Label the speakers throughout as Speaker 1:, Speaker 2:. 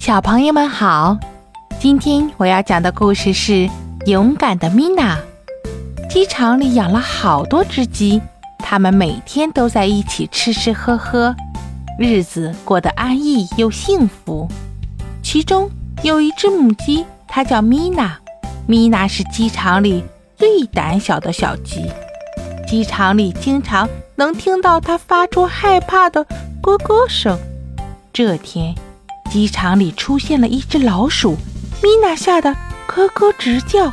Speaker 1: 小朋友们好，今天我要讲的故事是《勇敢的米娜》。鸡场里养了好多只鸡，它们每天都在一起吃吃喝喝，日子过得安逸又幸福。其中有一只母鸡，它叫米娜。米娜是鸡场里最胆小的小鸡，鸡场里经常能听到它发出害怕的咯咯声。这天，鸡场里出现了一只老鼠，米娜吓得咯咯直叫，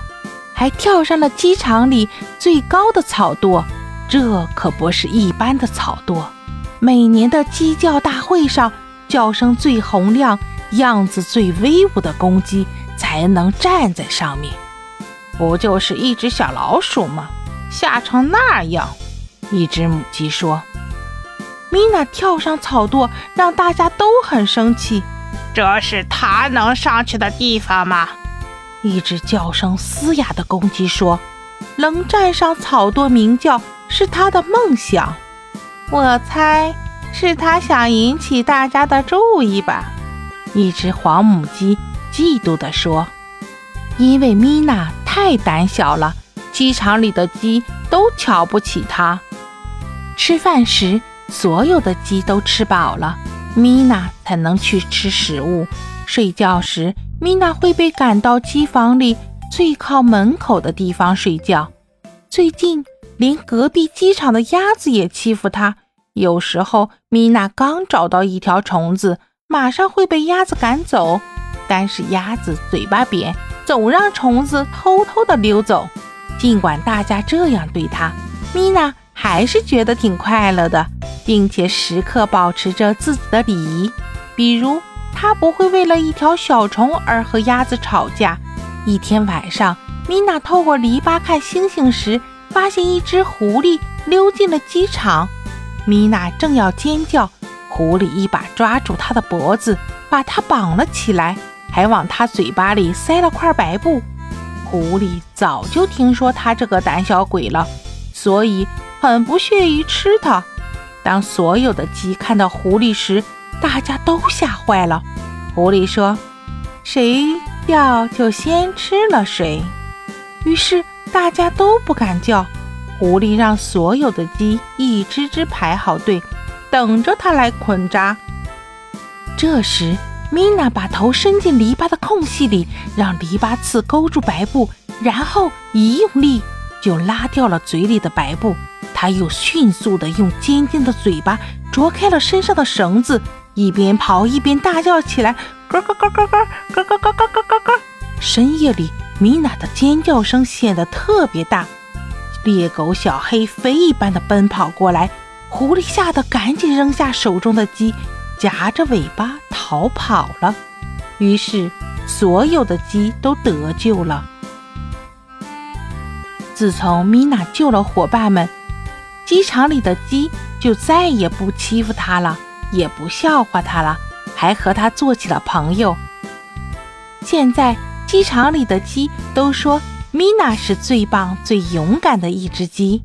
Speaker 1: 还跳上了鸡场里最高的草垛。这可不是一般的草垛，每年的鸡叫大会上，叫声最洪亮、样子最威武的公鸡才能站在上面。不就是一只小老鼠吗？吓成那样！一只母鸡说。米娜跳上草垛，让大家都很生气。
Speaker 2: 这是他能上去的地方吗？
Speaker 1: 一只叫声嘶哑的公鸡说：“能站上草垛鸣叫是他的梦想。我猜是他想引起大家的注意吧。”一只黄母鸡嫉妒地说：“因为米娜太胆小了，鸡场里的鸡都瞧不起她。”吃饭时。所有的鸡都吃饱了，米娜才能去吃食物。睡觉时，米娜会被赶到鸡房里最靠门口的地方睡觉。最近，连隔壁鸡场的鸭子也欺负她。有时候，米娜刚找到一条虫子，马上会被鸭子赶走。但是鸭子嘴巴扁，总让虫子偷偷地溜走。尽管大家这样对她，米娜还是觉得挺快乐的。并且时刻保持着自己的礼仪，比如他不会为了一条小虫而和鸭子吵架。一天晚上，米娜透过篱笆看星星时，发现一只狐狸溜进了鸡场。米娜正要尖叫，狐狸一把抓住她的脖子，把她绑了起来，还往她嘴巴里塞了块白布。狐狸早就听说她这个胆小鬼了，所以很不屑于吃她。当所有的鸡看到狐狸时，大家都吓坏了。狐狸说：“谁叫就先吃了谁。”于是大家都不敢叫。狐狸让所有的鸡一只只排好队，等着它来捆扎。这时，米娜把头伸进篱笆的空隙里，让篱笆刺勾住白布，然后一用力就拉掉了嘴里的白布。他又迅速地用尖尖的嘴巴啄开了身上的绳子，一边跑一边大叫起来：“咯咯咯咯咯咯咯咯咯咯咯！”深夜里，米娜的尖叫声显得特别大。猎狗小黑飞一般的奔跑过来，狐狸吓得赶紧扔下手中的鸡，夹着尾巴逃跑了。于是，所有的鸡都得救了。自从米娜救了伙伴们。鸡场里的鸡就再也不欺负它了，也不笑话它了，还和它做起了朋友。现在鸡场里的鸡都说米娜是最棒、最勇敢的一只鸡。